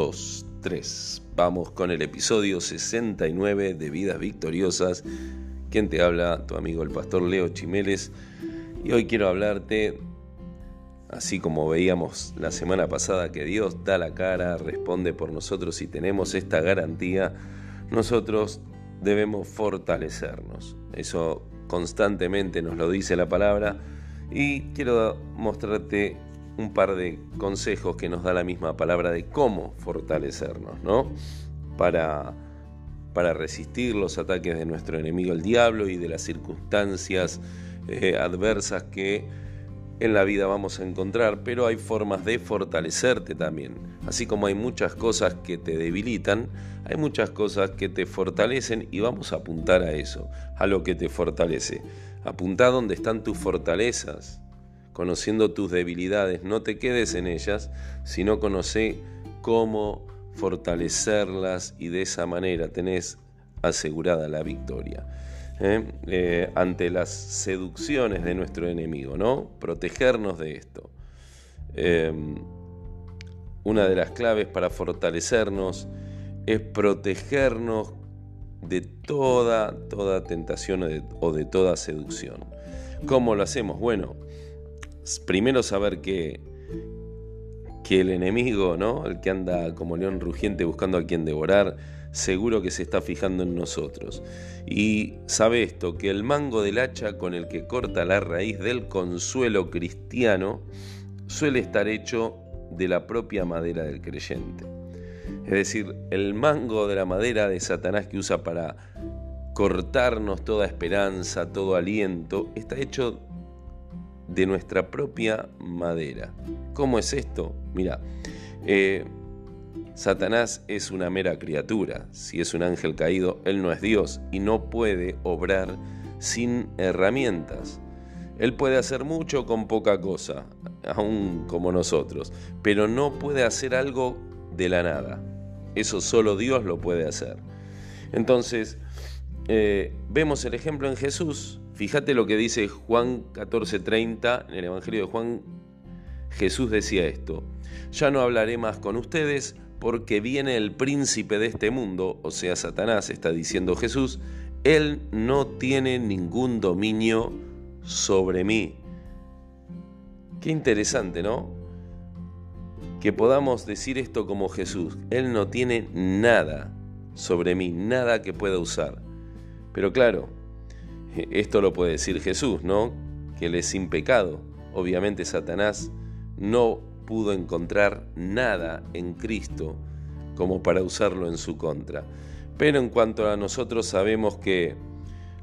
2, 3. Vamos con el episodio 69 de Vidas Victoriosas. Quien te habla, tu amigo el pastor Leo Chimeles. Y hoy quiero hablarte, así como veíamos la semana pasada, que Dios da la cara, responde por nosotros y tenemos esta garantía, nosotros debemos fortalecernos. Eso constantemente nos lo dice la palabra. Y quiero mostrarte un par de consejos que nos da la misma palabra de cómo fortalecernos, ¿no? Para, para resistir los ataques de nuestro enemigo el diablo y de las circunstancias eh, adversas que en la vida vamos a encontrar, pero hay formas de fortalecerte también. Así como hay muchas cosas que te debilitan, hay muchas cosas que te fortalecen y vamos a apuntar a eso, a lo que te fortalece. Apunta donde están tus fortalezas, conociendo tus debilidades. No te quedes en ellas, sino conoce cómo fortalecerlas y de esa manera tenés asegurada la victoria. ¿eh? Eh, ante las seducciones de nuestro enemigo, ¿no? Protegernos de esto. Em, una de las claves para fortalecernos es protegernos de toda, toda tentación o de toda seducción. ¿Cómo lo hacemos? Bueno, primero saber que, que el enemigo, ¿no? El que anda como león rugiente buscando a quien devorar, seguro que se está fijando en nosotros. Y sabe esto, que el mango del hacha con el que corta la raíz del consuelo cristiano suele estar hecho de la propia madera del creyente. Es decir, el mango de la madera de Satanás que usa para cortarnos toda esperanza, todo aliento, está hecho de nuestra propia madera. ¿Cómo es esto? Mira, eh, Satanás es una mera criatura. Si es un ángel caído, él no es Dios y no puede obrar sin herramientas. Él puede hacer mucho con poca cosa, aún como nosotros, pero no puede hacer algo de la nada. Eso solo Dios lo puede hacer. Entonces, eh, vemos el ejemplo en Jesús. Fíjate lo que dice Juan 14:30 en el Evangelio de Juan. Jesús decía esto, ya no hablaré más con ustedes porque viene el príncipe de este mundo, o sea, Satanás, está diciendo Jesús, él no tiene ningún dominio sobre mí. Qué interesante, ¿no? Que podamos decir esto como Jesús. Él no tiene nada sobre mí, nada que pueda usar. Pero claro, esto lo puede decir Jesús, ¿no? Que él es sin pecado. Obviamente Satanás no pudo encontrar nada en Cristo como para usarlo en su contra. Pero en cuanto a nosotros sabemos que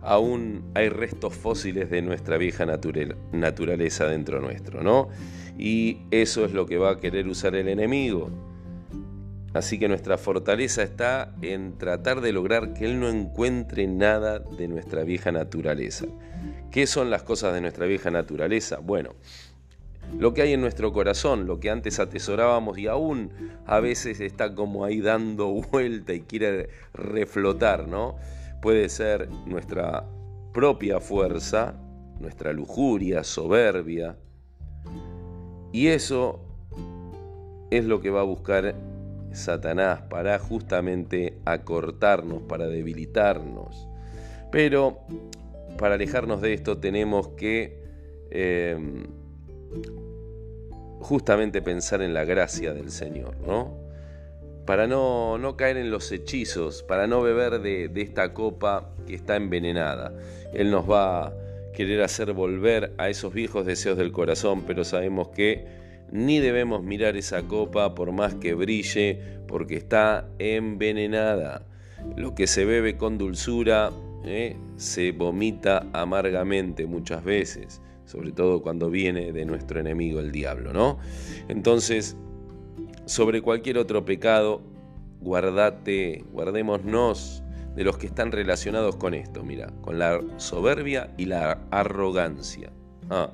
aún hay restos fósiles de nuestra vieja naturaleza dentro nuestro, ¿no? Y eso es lo que va a querer usar el enemigo. Así que nuestra fortaleza está en tratar de lograr que Él no encuentre nada de nuestra vieja naturaleza. ¿Qué son las cosas de nuestra vieja naturaleza? Bueno, lo que hay en nuestro corazón, lo que antes atesorábamos y aún a veces está como ahí dando vuelta y quiere reflotar, ¿no? Puede ser nuestra propia fuerza, nuestra lujuria, soberbia. Y eso es lo que va a buscar Satanás para justamente acortarnos, para debilitarnos. Pero para alejarnos de esto tenemos que... Eh, justamente pensar en la gracia del Señor, ¿no? Para no, no caer en los hechizos, para no beber de esta copa que está envenenada. Él nos va a querer hacer volver a esos viejos deseos del corazón, pero sabemos que ni debemos mirar esa copa por más que brille, porque está envenenada. Lo que se bebe con dulzura ¿eh? se vomita amargamente muchas veces sobre todo cuando viene de nuestro enemigo el diablo, ¿no? Entonces, sobre cualquier otro pecado, guardate, guardémonos de los que están relacionados con esto, mira, con la soberbia y la arrogancia. Ah,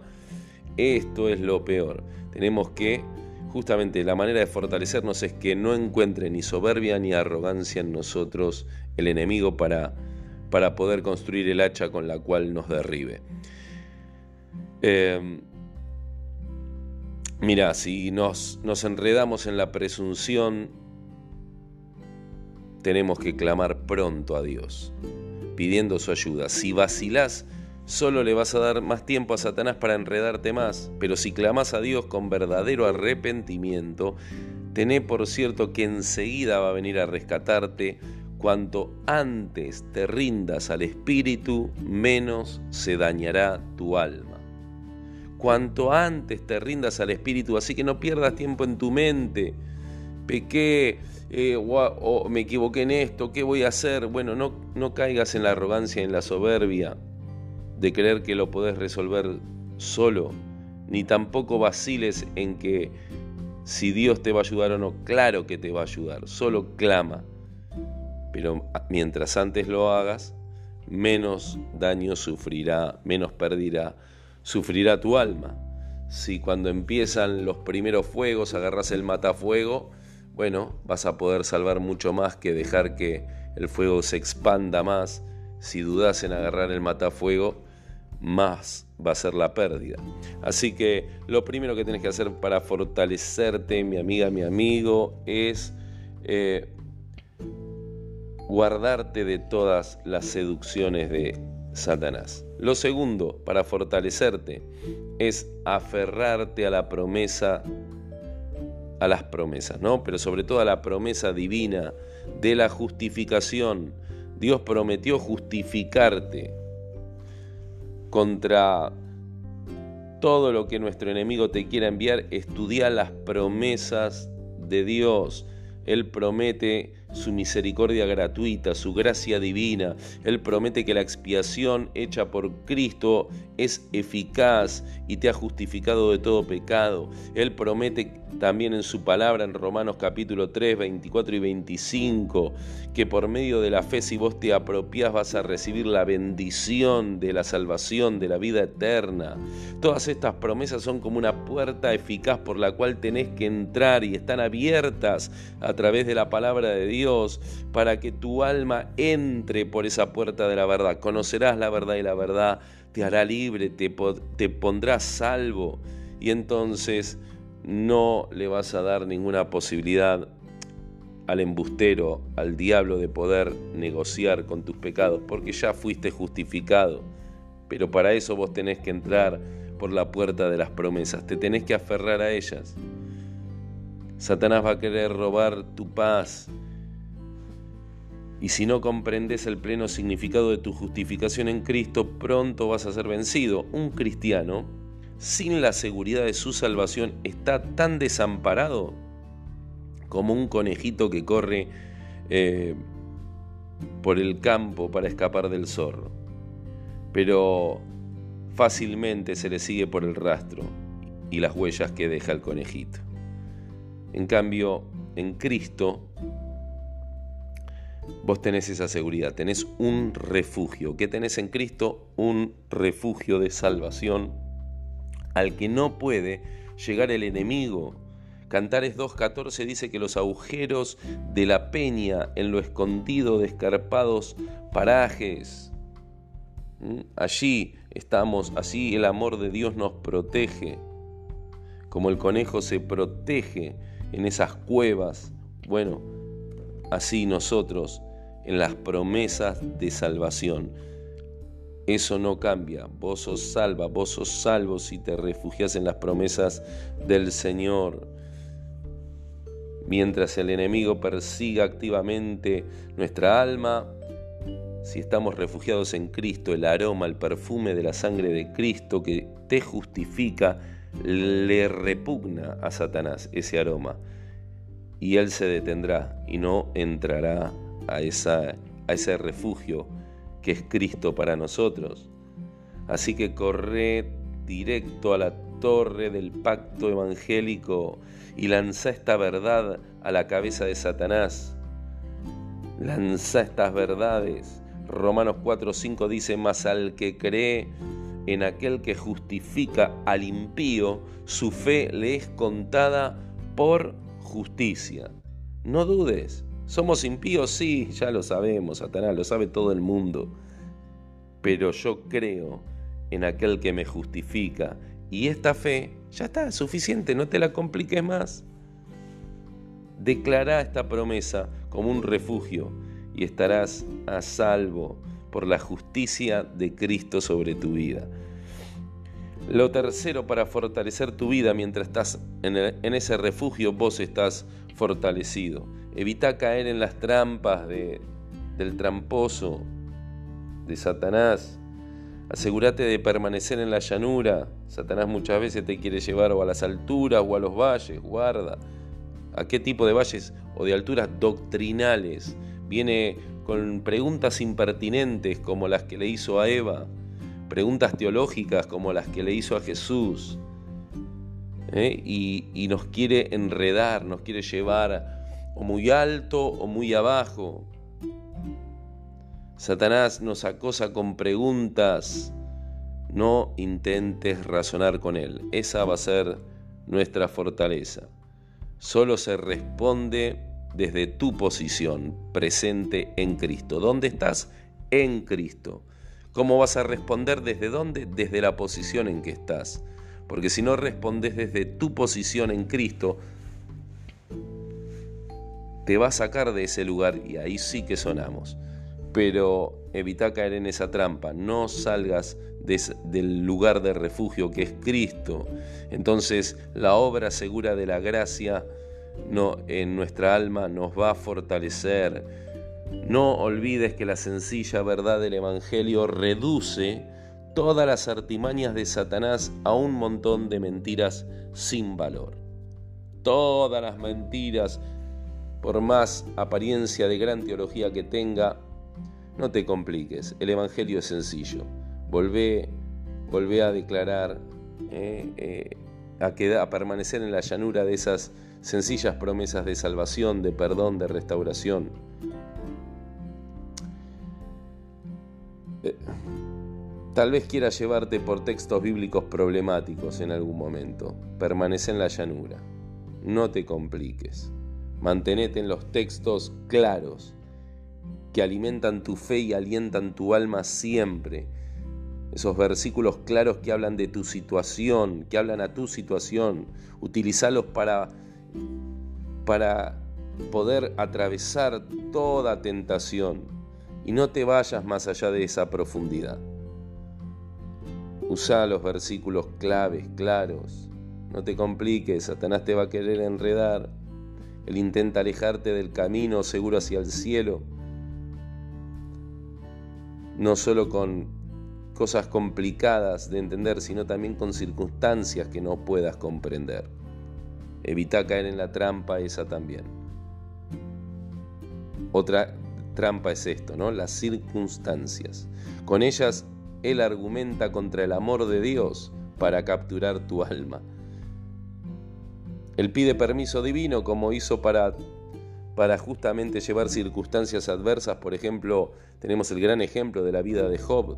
esto es lo peor. Tenemos que, justamente la manera de fortalecernos es que no encuentre ni soberbia ni arrogancia en nosotros el enemigo para, para poder construir el hacha con la cual nos derribe. Em, mira, si nos, nos enredamos en la presunción tenemos que clamar pronto a Dios, pidiendo su ayuda. Si vacilás, solo le vas a dar más tiempo a Satanás para enredarte más, pero si clamas a Dios con verdadero arrepentimiento, tené por cierto que enseguida va a venir a rescatarte. Cuanto antes te rindas al Espíritu, menos se dañará tu alma. Cuanto antes te rindas al Espíritu, así que no pierdas tiempo en tu mente. Pequé, eh, o, me equivoqué en esto, ¿qué voy a hacer? Bueno, no, no caigas en la arrogancia, en la soberbia de creer que lo podés resolver solo, ni tampoco vaciles en que si Dios te va a ayudar o no, claro que te va a ayudar, solo clama. Pero mientras antes lo hagas, menos daño sufrirá, menos pérdida sufrirá tu alma. Si cuando empiezan los primeros fuegos agarras el matafuego, bueno, vas a poder salvar mucho más que dejar que el fuego se expanda más. Si dudas en agarrar el matafuego, más va a ser la pérdida. Así que lo primero que tienes que hacer para fortalecerte, mi amiga, mi amigo, es eh, guardarte de todas las seducciones de Satanás. Lo segundo, para fortalecerte, es aferrarte a la promesa, a las promesas, ¿no? Pero sobre todo a la promesa divina de la justificación. Dios prometió justificarte contra todo lo que nuestro enemigo te quiera enviar, estudia las promesas de Dios. Él promete su misericordia gratuita, su gracia divina. Él promete que la expiación hecha por Cristo es eficaz y te ha justificado de todo pecado. Él promete también en su palabra en Romanos capítulo 3, 24 y 25 que por medio de la fe si vos te apropias vas a recibir la bendición de la salvación, de la vida eterna. Todas estas promesas son como una puerta eficaz por la cual tenés que entrar y están abiertas a través de la palabra de Dios para que tu alma entre por esa puerta de la verdad. Conocerás la verdad y la verdad te hará libre, te, te pondrás salvo y entonces no le vas a dar ninguna posibilidad al embustero, al diablo de poder negociar con tus pecados, porque ya fuiste justificado. Pero para eso vos tenés que entrar por la puerta de las promesas, te tenés que aferrar a ellas. Satanás va a querer robar tu paz, y si no comprendes el pleno significado de tu justificación en Cristo, pronto vas a ser vencido. Un cristiano, sin la seguridad de su salvación, está tan desamparado como un conejito que corre eh, por el campo para escapar del zorro. Pero fácilmente se le sigue por el rastro y las huellas que deja el conejito. En cambio, en Cristo vos tenés esa seguridad, tenés un refugio. ¿Qué tenés en Cristo? Un refugio de salvación al que no puede llegar el enemigo. Cantares 2.14 dice que los agujeros de la peña en lo escondido de escarpados parajes, allí estamos, así el amor de Dios nos protege, como el conejo se protege en esas cuevas. Bueno, así nosotros en las promesas de salvación. Eso no cambia. Vos sos salva, vos sos salvo si te refugias en las promesas del Señor. Mientras el enemigo persiga activamente nuestra alma, si estamos refugiados en Cristo, el aroma, el perfume de la sangre de Cristo que te justifica, le repugna a Satanás ese aroma y Él se detendrá y no entrará a, esa, a ese refugio que es Cristo para nosotros. Así que corre directo a la torre del pacto evangélico y lanza esta verdad a la cabeza de Satanás. Lanza estas verdades. Romanos 4:5 dice, mas al que cree en aquel que justifica al impío, su fe le es contada por justicia. No dudes, somos impíos, sí, ya lo sabemos, Satanás, lo sabe todo el mundo. Pero yo creo en aquel que me justifica y esta fe ya está suficiente, no te la compliques más. Declara esta promesa como un refugio y estarás a salvo por la justicia de Cristo sobre tu vida. Lo tercero para fortalecer tu vida mientras estás en, ese refugio, vos estás fortalecido. Evita caer en las trampas del tramposo, de Satanás. Asegúrate de permanecer en la llanura. Satanás muchas veces te quiere llevar o a las alturas o a los valles. Guarda. ¿A qué tipo de valles o de alturas doctrinales? Viene con preguntas impertinentes como las que le hizo a Eva, preguntas teológicas como las que le hizo a Jesús. ¿Eh? Y, y nos quiere enredar, nos quiere llevar o muy alto o muy abajo. Satanás nos acosa con preguntas. No intentes razonar con él. Esa va a ser nuestra fortaleza. Solo se responde desde tu posición presente en Cristo. ¿Dónde estás? En Cristo. ¿Cómo vas a responder desde dónde? Desde la posición en que estás. Porque si no respondes desde tu posición en Cristo, te va a sacar de ese lugar y ahí sí que sonamos. Pero evita caer en esa trampa, no salgas del lugar de refugio que es Cristo. Entonces la obra segura de la gracia en nuestra alma nos va a fortalecer. No olvides que la sencilla verdad del Evangelio reduce todas las artimañas de Satanás a un montón de mentiras sin valor. Todas las mentiras, por más apariencia de gran teología que tenga, no te compliques, el Evangelio es sencillo. Volvé, volvé a declarar, eh, eh, a, permanecer en la llanura de esas sencillas promesas de salvación, de perdón, de restauración. Eh, tal vez quiera llevarte por textos bíblicos problemáticos en algún momento. Permanece en la llanura. No te compliques. Mantenete en los textos claros que alimentan tu fe y alientan tu alma siempre. Esos versículos claros que hablan de tu situación, que hablan a tu situación. Utilizalos para para poder atravesar toda tentación y no te vayas más allá de esa profundidad. Usa los versículos claves, claros. No te compliques, Satanás te va a querer enredar. Él intenta alejarte del camino seguro hacia el cielo. No solo con cosas complicadas de entender, sino también con circunstancias que no puedas comprender. Evita caer en la trampa esa también. Otra trampa es esto, ¿no? Las circunstancias. Con ellas él argumenta contra el amor de Dios para capturar tu alma. Él pide permiso divino como hizo para, para justamente llevar circunstancias adversas. Por ejemplo, tenemos el gran ejemplo de la vida de Job,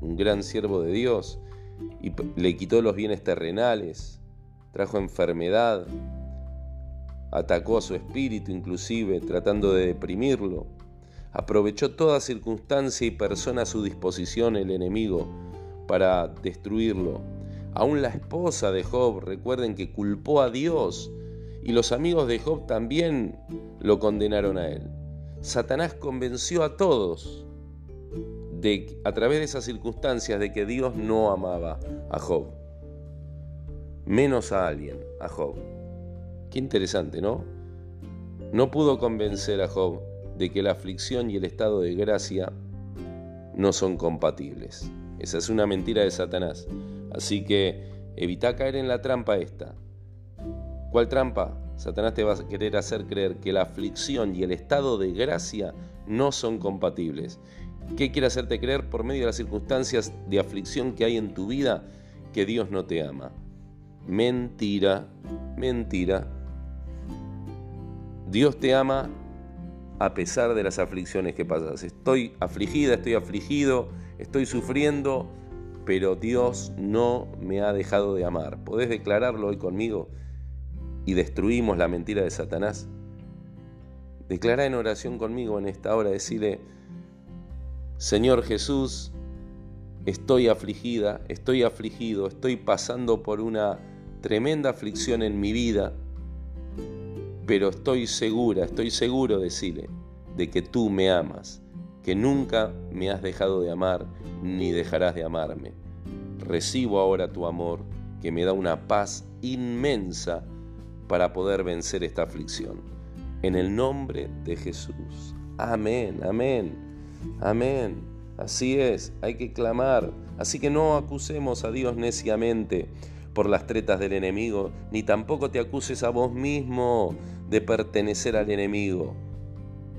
un gran siervo de Dios, y le quitó los bienes terrenales, trajo enfermedad, atacó a su espíritu inclusive, tratando de deprimirlo. Aprovechó toda circunstancia y persona a su disposición el enemigo para destruirlo. Aún la esposa de Job, recuerden que culpó a Dios y los amigos de Job también lo condenaron a él. Satanás convenció a todos de, a través de esas circunstancias de que Dios no amaba a Job menos a alguien, a Job. Qué interesante, ¿no? No pudo convencer a Job de que la aflicción y el estado de gracia no son compatibles. Esa es una mentira de Satanás. Así que evita caer en la trampa esta. ¿Cuál trampa? Satanás te va a querer hacer creer que la aflicción y el estado de gracia no son compatibles. ¿Qué quiere hacerte creer por medio de las circunstancias de aflicción que hay en tu vida? Que Dios no te ama. Mentira, mentira. Dios te ama a pesar de las aflicciones que pasas. Estoy afligida, estoy afligido, estoy sufriendo, pero Dios no me ha dejado de amar. ¿Podés declararlo hoy conmigo? Y destruimos la mentira de Satanás. Declara en oración conmigo en esta hora, decirle, Señor Jesús, estoy afligida, estoy afligido, estoy pasando por una tremenda aflicción en mi vida, pero estoy segura, estoy seguro, decirle, de que tú me amas, que nunca me has dejado de amar ni dejarás de amarme. Recibo ahora tu amor que me da una paz inmensa para poder vencer esta aflicción. En el nombre de Jesús. Amén, amén, amén. Así es, hay que clamar. Así que no acusemos a Dios neciamente por las tretas del enemigo, ni tampoco te acuses a vos mismo de pertenecer al enemigo.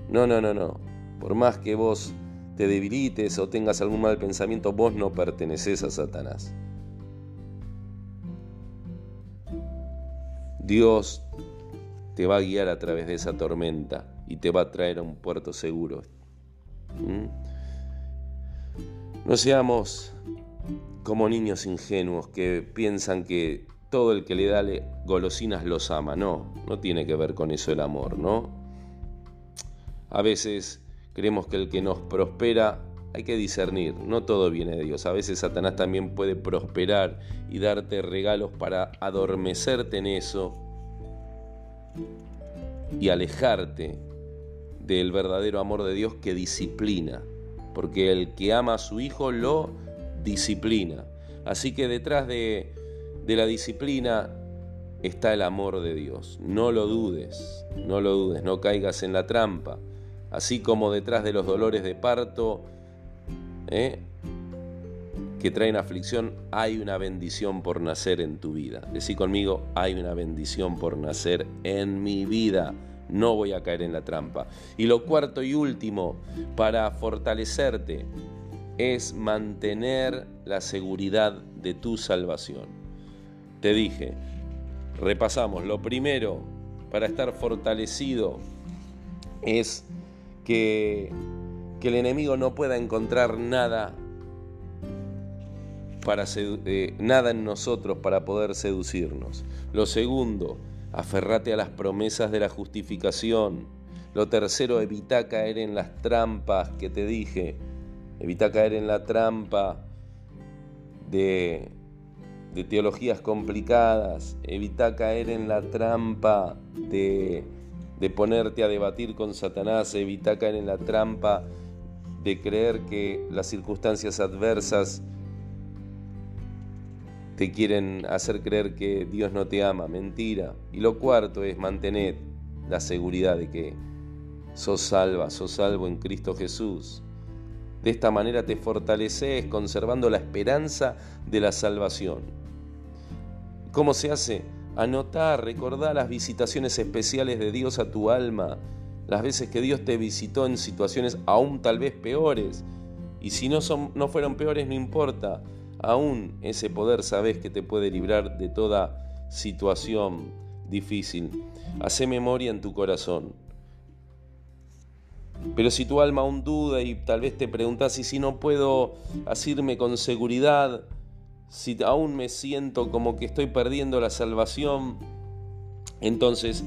No, no, no, no. Por más que vos te debilites o tengas algún mal pensamiento, vos no perteneces a Satanás. Dios te va a guiar a través de esa tormenta y te va a traer a un puerto seguro. ¿Mm? No seamos como niños ingenuos que piensan que todo el que le da golosinas los ama. No, no tiene que ver con eso el amor, ¿no? A veces creemos que el que nos prospera hay que discernir, no todo viene de Dios. A veces Satanás también puede prosperar y darte regalos para adormecerte en eso y alejarte del verdadero amor de Dios que disciplina, porque el que ama a su hijo lo disciplina. Así que detrás de, la disciplina está el amor de Dios. No lo dudes, no lo dudes, no caigas en la trampa. Así como detrás de los dolores de parto ¿eh? que traen aflicción, hay una bendición por nacer en tu vida. Decí conmigo, hay una bendición por nacer en mi vida. No voy a caer en la trampa. Y lo cuarto y último, para fortalecerte, es mantener la seguridad de tu salvación. Te dije, repasamos, lo primero para estar fortalecido es que que el enemigo no pueda encontrar nada para eh, nada en nosotros para poder seducirnos. Lo segundo, aferrate a las promesas de la justificación. Lo tercero, evita caer en las trampas que te dije. Evita caer en la trampa de, teologías complicadas. Evita caer en la trampa de, de ponerte a debatir con Satanás. Evita caer en la trampa de creer que las circunstancias adversas te quieren hacer creer que Dios no te ama, mentira. Y lo cuarto es mantener la seguridad de que sos salva, sos salvo en Cristo Jesús. De esta manera te fortaleces conservando la esperanza de la salvación. ¿Cómo se hace? Anotar, recordar las visitaciones especiales de Dios a tu alma, las veces que Dios te visitó en situaciones aún tal vez peores. Y si no, fueron peores, no importa. Aún ese poder sabes que te puede librar de toda situación difícil. Hace memoria en tu corazón. Pero si tu alma aún duda y tal vez te preguntas, si no puedo asirme con seguridad, si aún me siento como que estoy perdiendo la salvación, entonces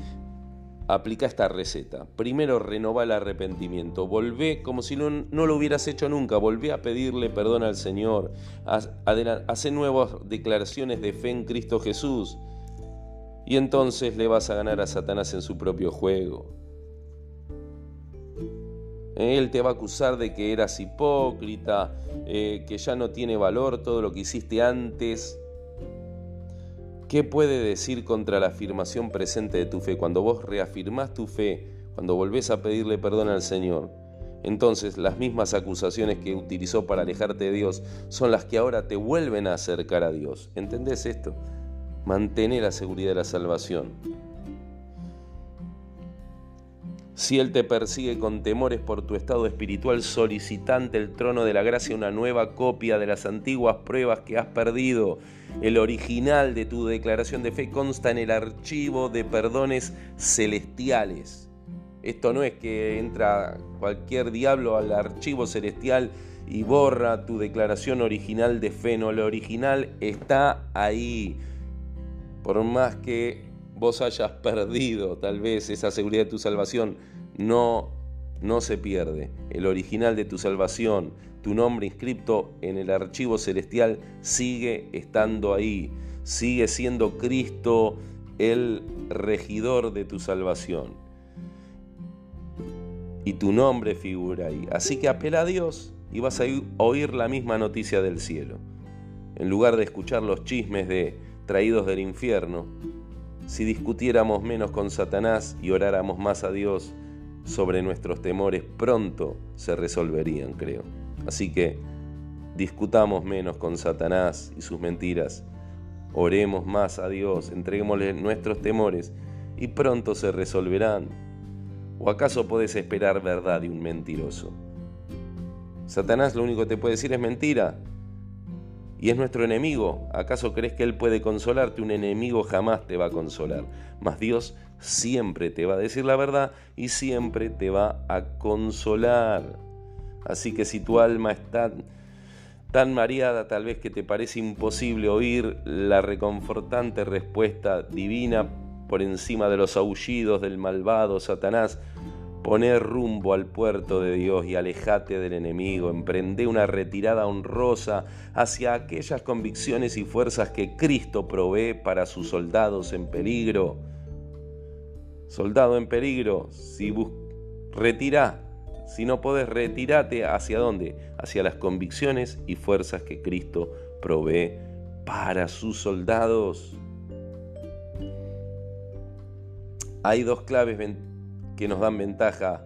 aplica esta receta. Primero renova el arrepentimiento, volvé como si no, lo hubieras hecho nunca, volvé a pedirle perdón al Señor, hace nuevas declaraciones de fe en Cristo Jesús y entonces le vas a ganar a Satanás en su propio juego. Él te va a acusar de que eras hipócrita, eh, que ya no tiene valor todo lo que hiciste antes ¿Qué puede decir contra la afirmación presente de tu fe? Cuando vos reafirmás tu fe, cuando volvés a pedirle perdón al Señor, entonces las mismas acusaciones que utilizó para alejarte de Dios son las que ahora te vuelven a acercar a Dios. ¿Entendés esto? Mantener la seguridad de la salvación. Si Él te persigue con temores por tu estado espiritual solicitante el trono de la gracia, una nueva copia de las antiguas pruebas que has perdido, el original de tu declaración de fe consta en el archivo de perdones celestiales. Esto no es que entra cualquier diablo al archivo celestial y borra tu declaración original de fe, no, lo original está ahí. Por más que vos hayas perdido tal vez esa seguridad de tu salvación, no, no se pierde. El original de tu salvación, tu nombre inscrito en el archivo celestial, sigue estando ahí. Sigue siendo Cristo el regidor de tu salvación. Y tu nombre figura ahí. Así que apela a Dios y vas a oír la misma noticia del cielo. En lugar de escuchar los chismes de traídos del infierno, si discutiéramos menos con Satanás y oráramos más a Dios sobre nuestros temores, pronto se resolverían, creo. Así que discutamos menos con Satanás y sus mentiras, oremos más a Dios, entreguémosle nuestros temores y pronto se resolverán. ¿O acaso puedes esperar verdad de un mentiroso? Satanás lo único que te puede decir es mentira. Y es nuestro enemigo. ¿Acaso crees que Él puede consolarte? Un enemigo jamás te va a consolar. Mas Dios siempre te va a decir la verdad y siempre te va a consolar. Así que si tu alma está tan mareada tal vez que te parece imposible oír la reconfortante respuesta divina por encima de los aullidos del malvado Satanás, Poner rumbo al puerto de Dios y alejate del enemigo, emprende una retirada honrosa hacia aquellas convicciones y fuerzas que Cristo provee para sus soldados en peligro. Soldado en peligro, si retira, si no podés, retírate hacia dónde? Hacia las convicciones y fuerzas que Cristo provee para sus soldados. Hay dos claves que nos dan ventaja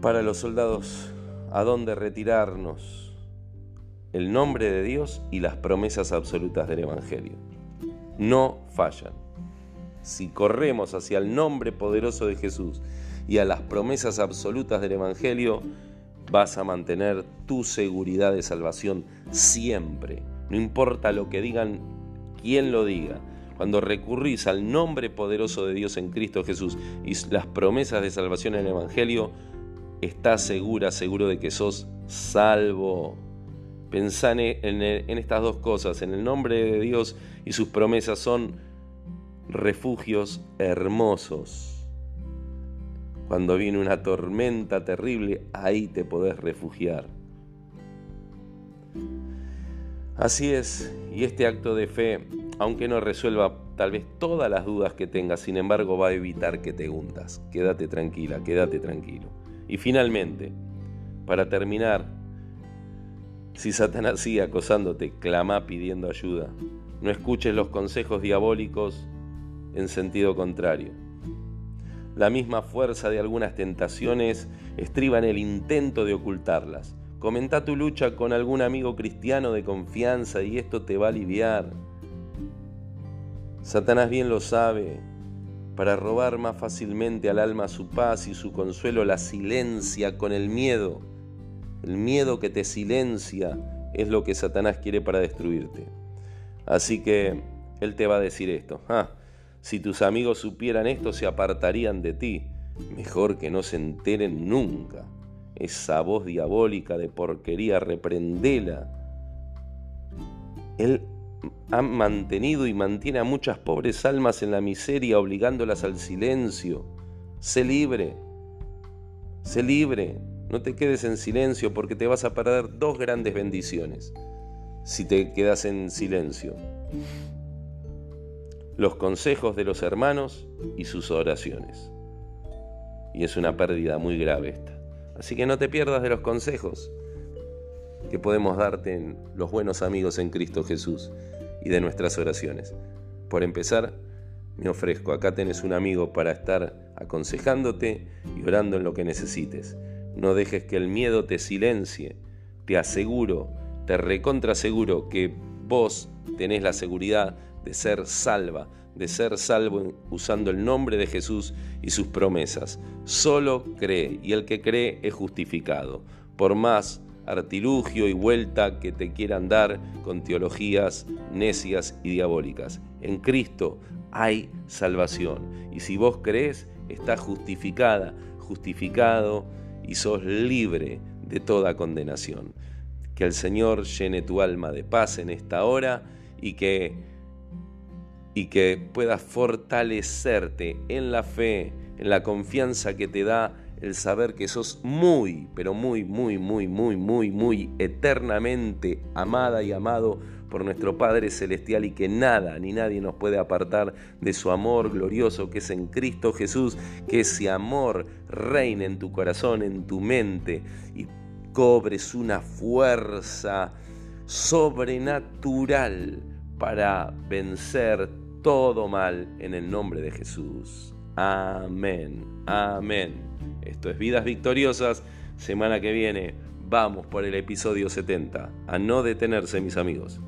para los soldados a dónde retirarnos. El nombre de Dios y las promesas absolutas del Evangelio. No fallan. Si corremos hacia el nombre poderoso de Jesús y a las promesas absolutas del Evangelio, vas a mantener tu seguridad de salvación siempre. No importa lo que digan, quién lo diga cuando recurrís al nombre poderoso de Dios en Cristo Jesús y las promesas de salvación en el Evangelio, estás segura, seguro de que sos salvo. Pensá en, en estas dos cosas, en el nombre de Dios y sus promesas son refugios hermosos. Cuando viene una tormenta terrible, ahí te podés refugiar. Así es, y este acto de fe aunque no resuelva tal vez todas las dudas que tengas, sin embargo va a evitar que te hundas. Quédate tranquila, quédate tranquilo. Y finalmente, para terminar, si Satanás sigue acosándote, clama pidiendo ayuda. No escuches los consejos diabólicos en sentido contrario. La misma fuerza de algunas tentaciones estriba en el intento de ocultarlas. Comenta tu lucha con algún amigo cristiano de confianza y esto te va a aliviar. Satanás bien lo sabe, para robar más fácilmente al alma su paz y su consuelo la silencia con el miedo. El miedo que te silencia es lo que Satanás quiere para destruirte. Así que él te va a decir esto. Ah, si tus amigos supieran esto se apartarían de ti. Mejor que no se enteren nunca. Esa voz diabólica de porquería, reprendela. Él ha mantenido y mantiene a muchas pobres almas en la miseria, obligándolas al silencio. Sé libre, sé libre, no te quedes en silencio porque te vas a perder dos grandes bendiciones si te quedas en silencio. Los consejos de los hermanos y sus oraciones. Y es una pérdida muy grave esta. Así que no te pierdas de los consejos que podemos darte en los buenos amigos en Cristo Jesús y de nuestras oraciones. Por empezar, me ofrezco, acá tenés un amigo para estar aconsejándote y orando en lo que necesites. No dejes que el miedo te silencie. Te aseguro, te recontra seguro que vos tenés la seguridad de ser salva, de ser salvo usando el nombre de Jesús y sus promesas. Solo cree y el que cree es justificado. Por más artilugio y vuelta que te quieran dar con teologías necias y diabólicas. En Cristo hay salvación. Y si vos crees, estás justificada, justificado y sos libre de toda condenación. Que el Señor llene tu alma de paz en esta hora y que, y que puedas fortalecerte en la fe, en la confianza que te da el saber que sos muy, pero muy, muy, muy, muy, muy, muy eternamente amada y amado por nuestro Padre Celestial y que nada ni nadie nos puede apartar de su amor glorioso que es en Cristo Jesús, que ese amor reine en tu corazón, en tu mente y cobres una fuerza sobrenatural para vencer todo mal en el nombre de Jesús. Amén, amén. Esto es Vidas Victoriosas. Semana que viene vamos por el episodio 70. A no detenerse, mis amigos.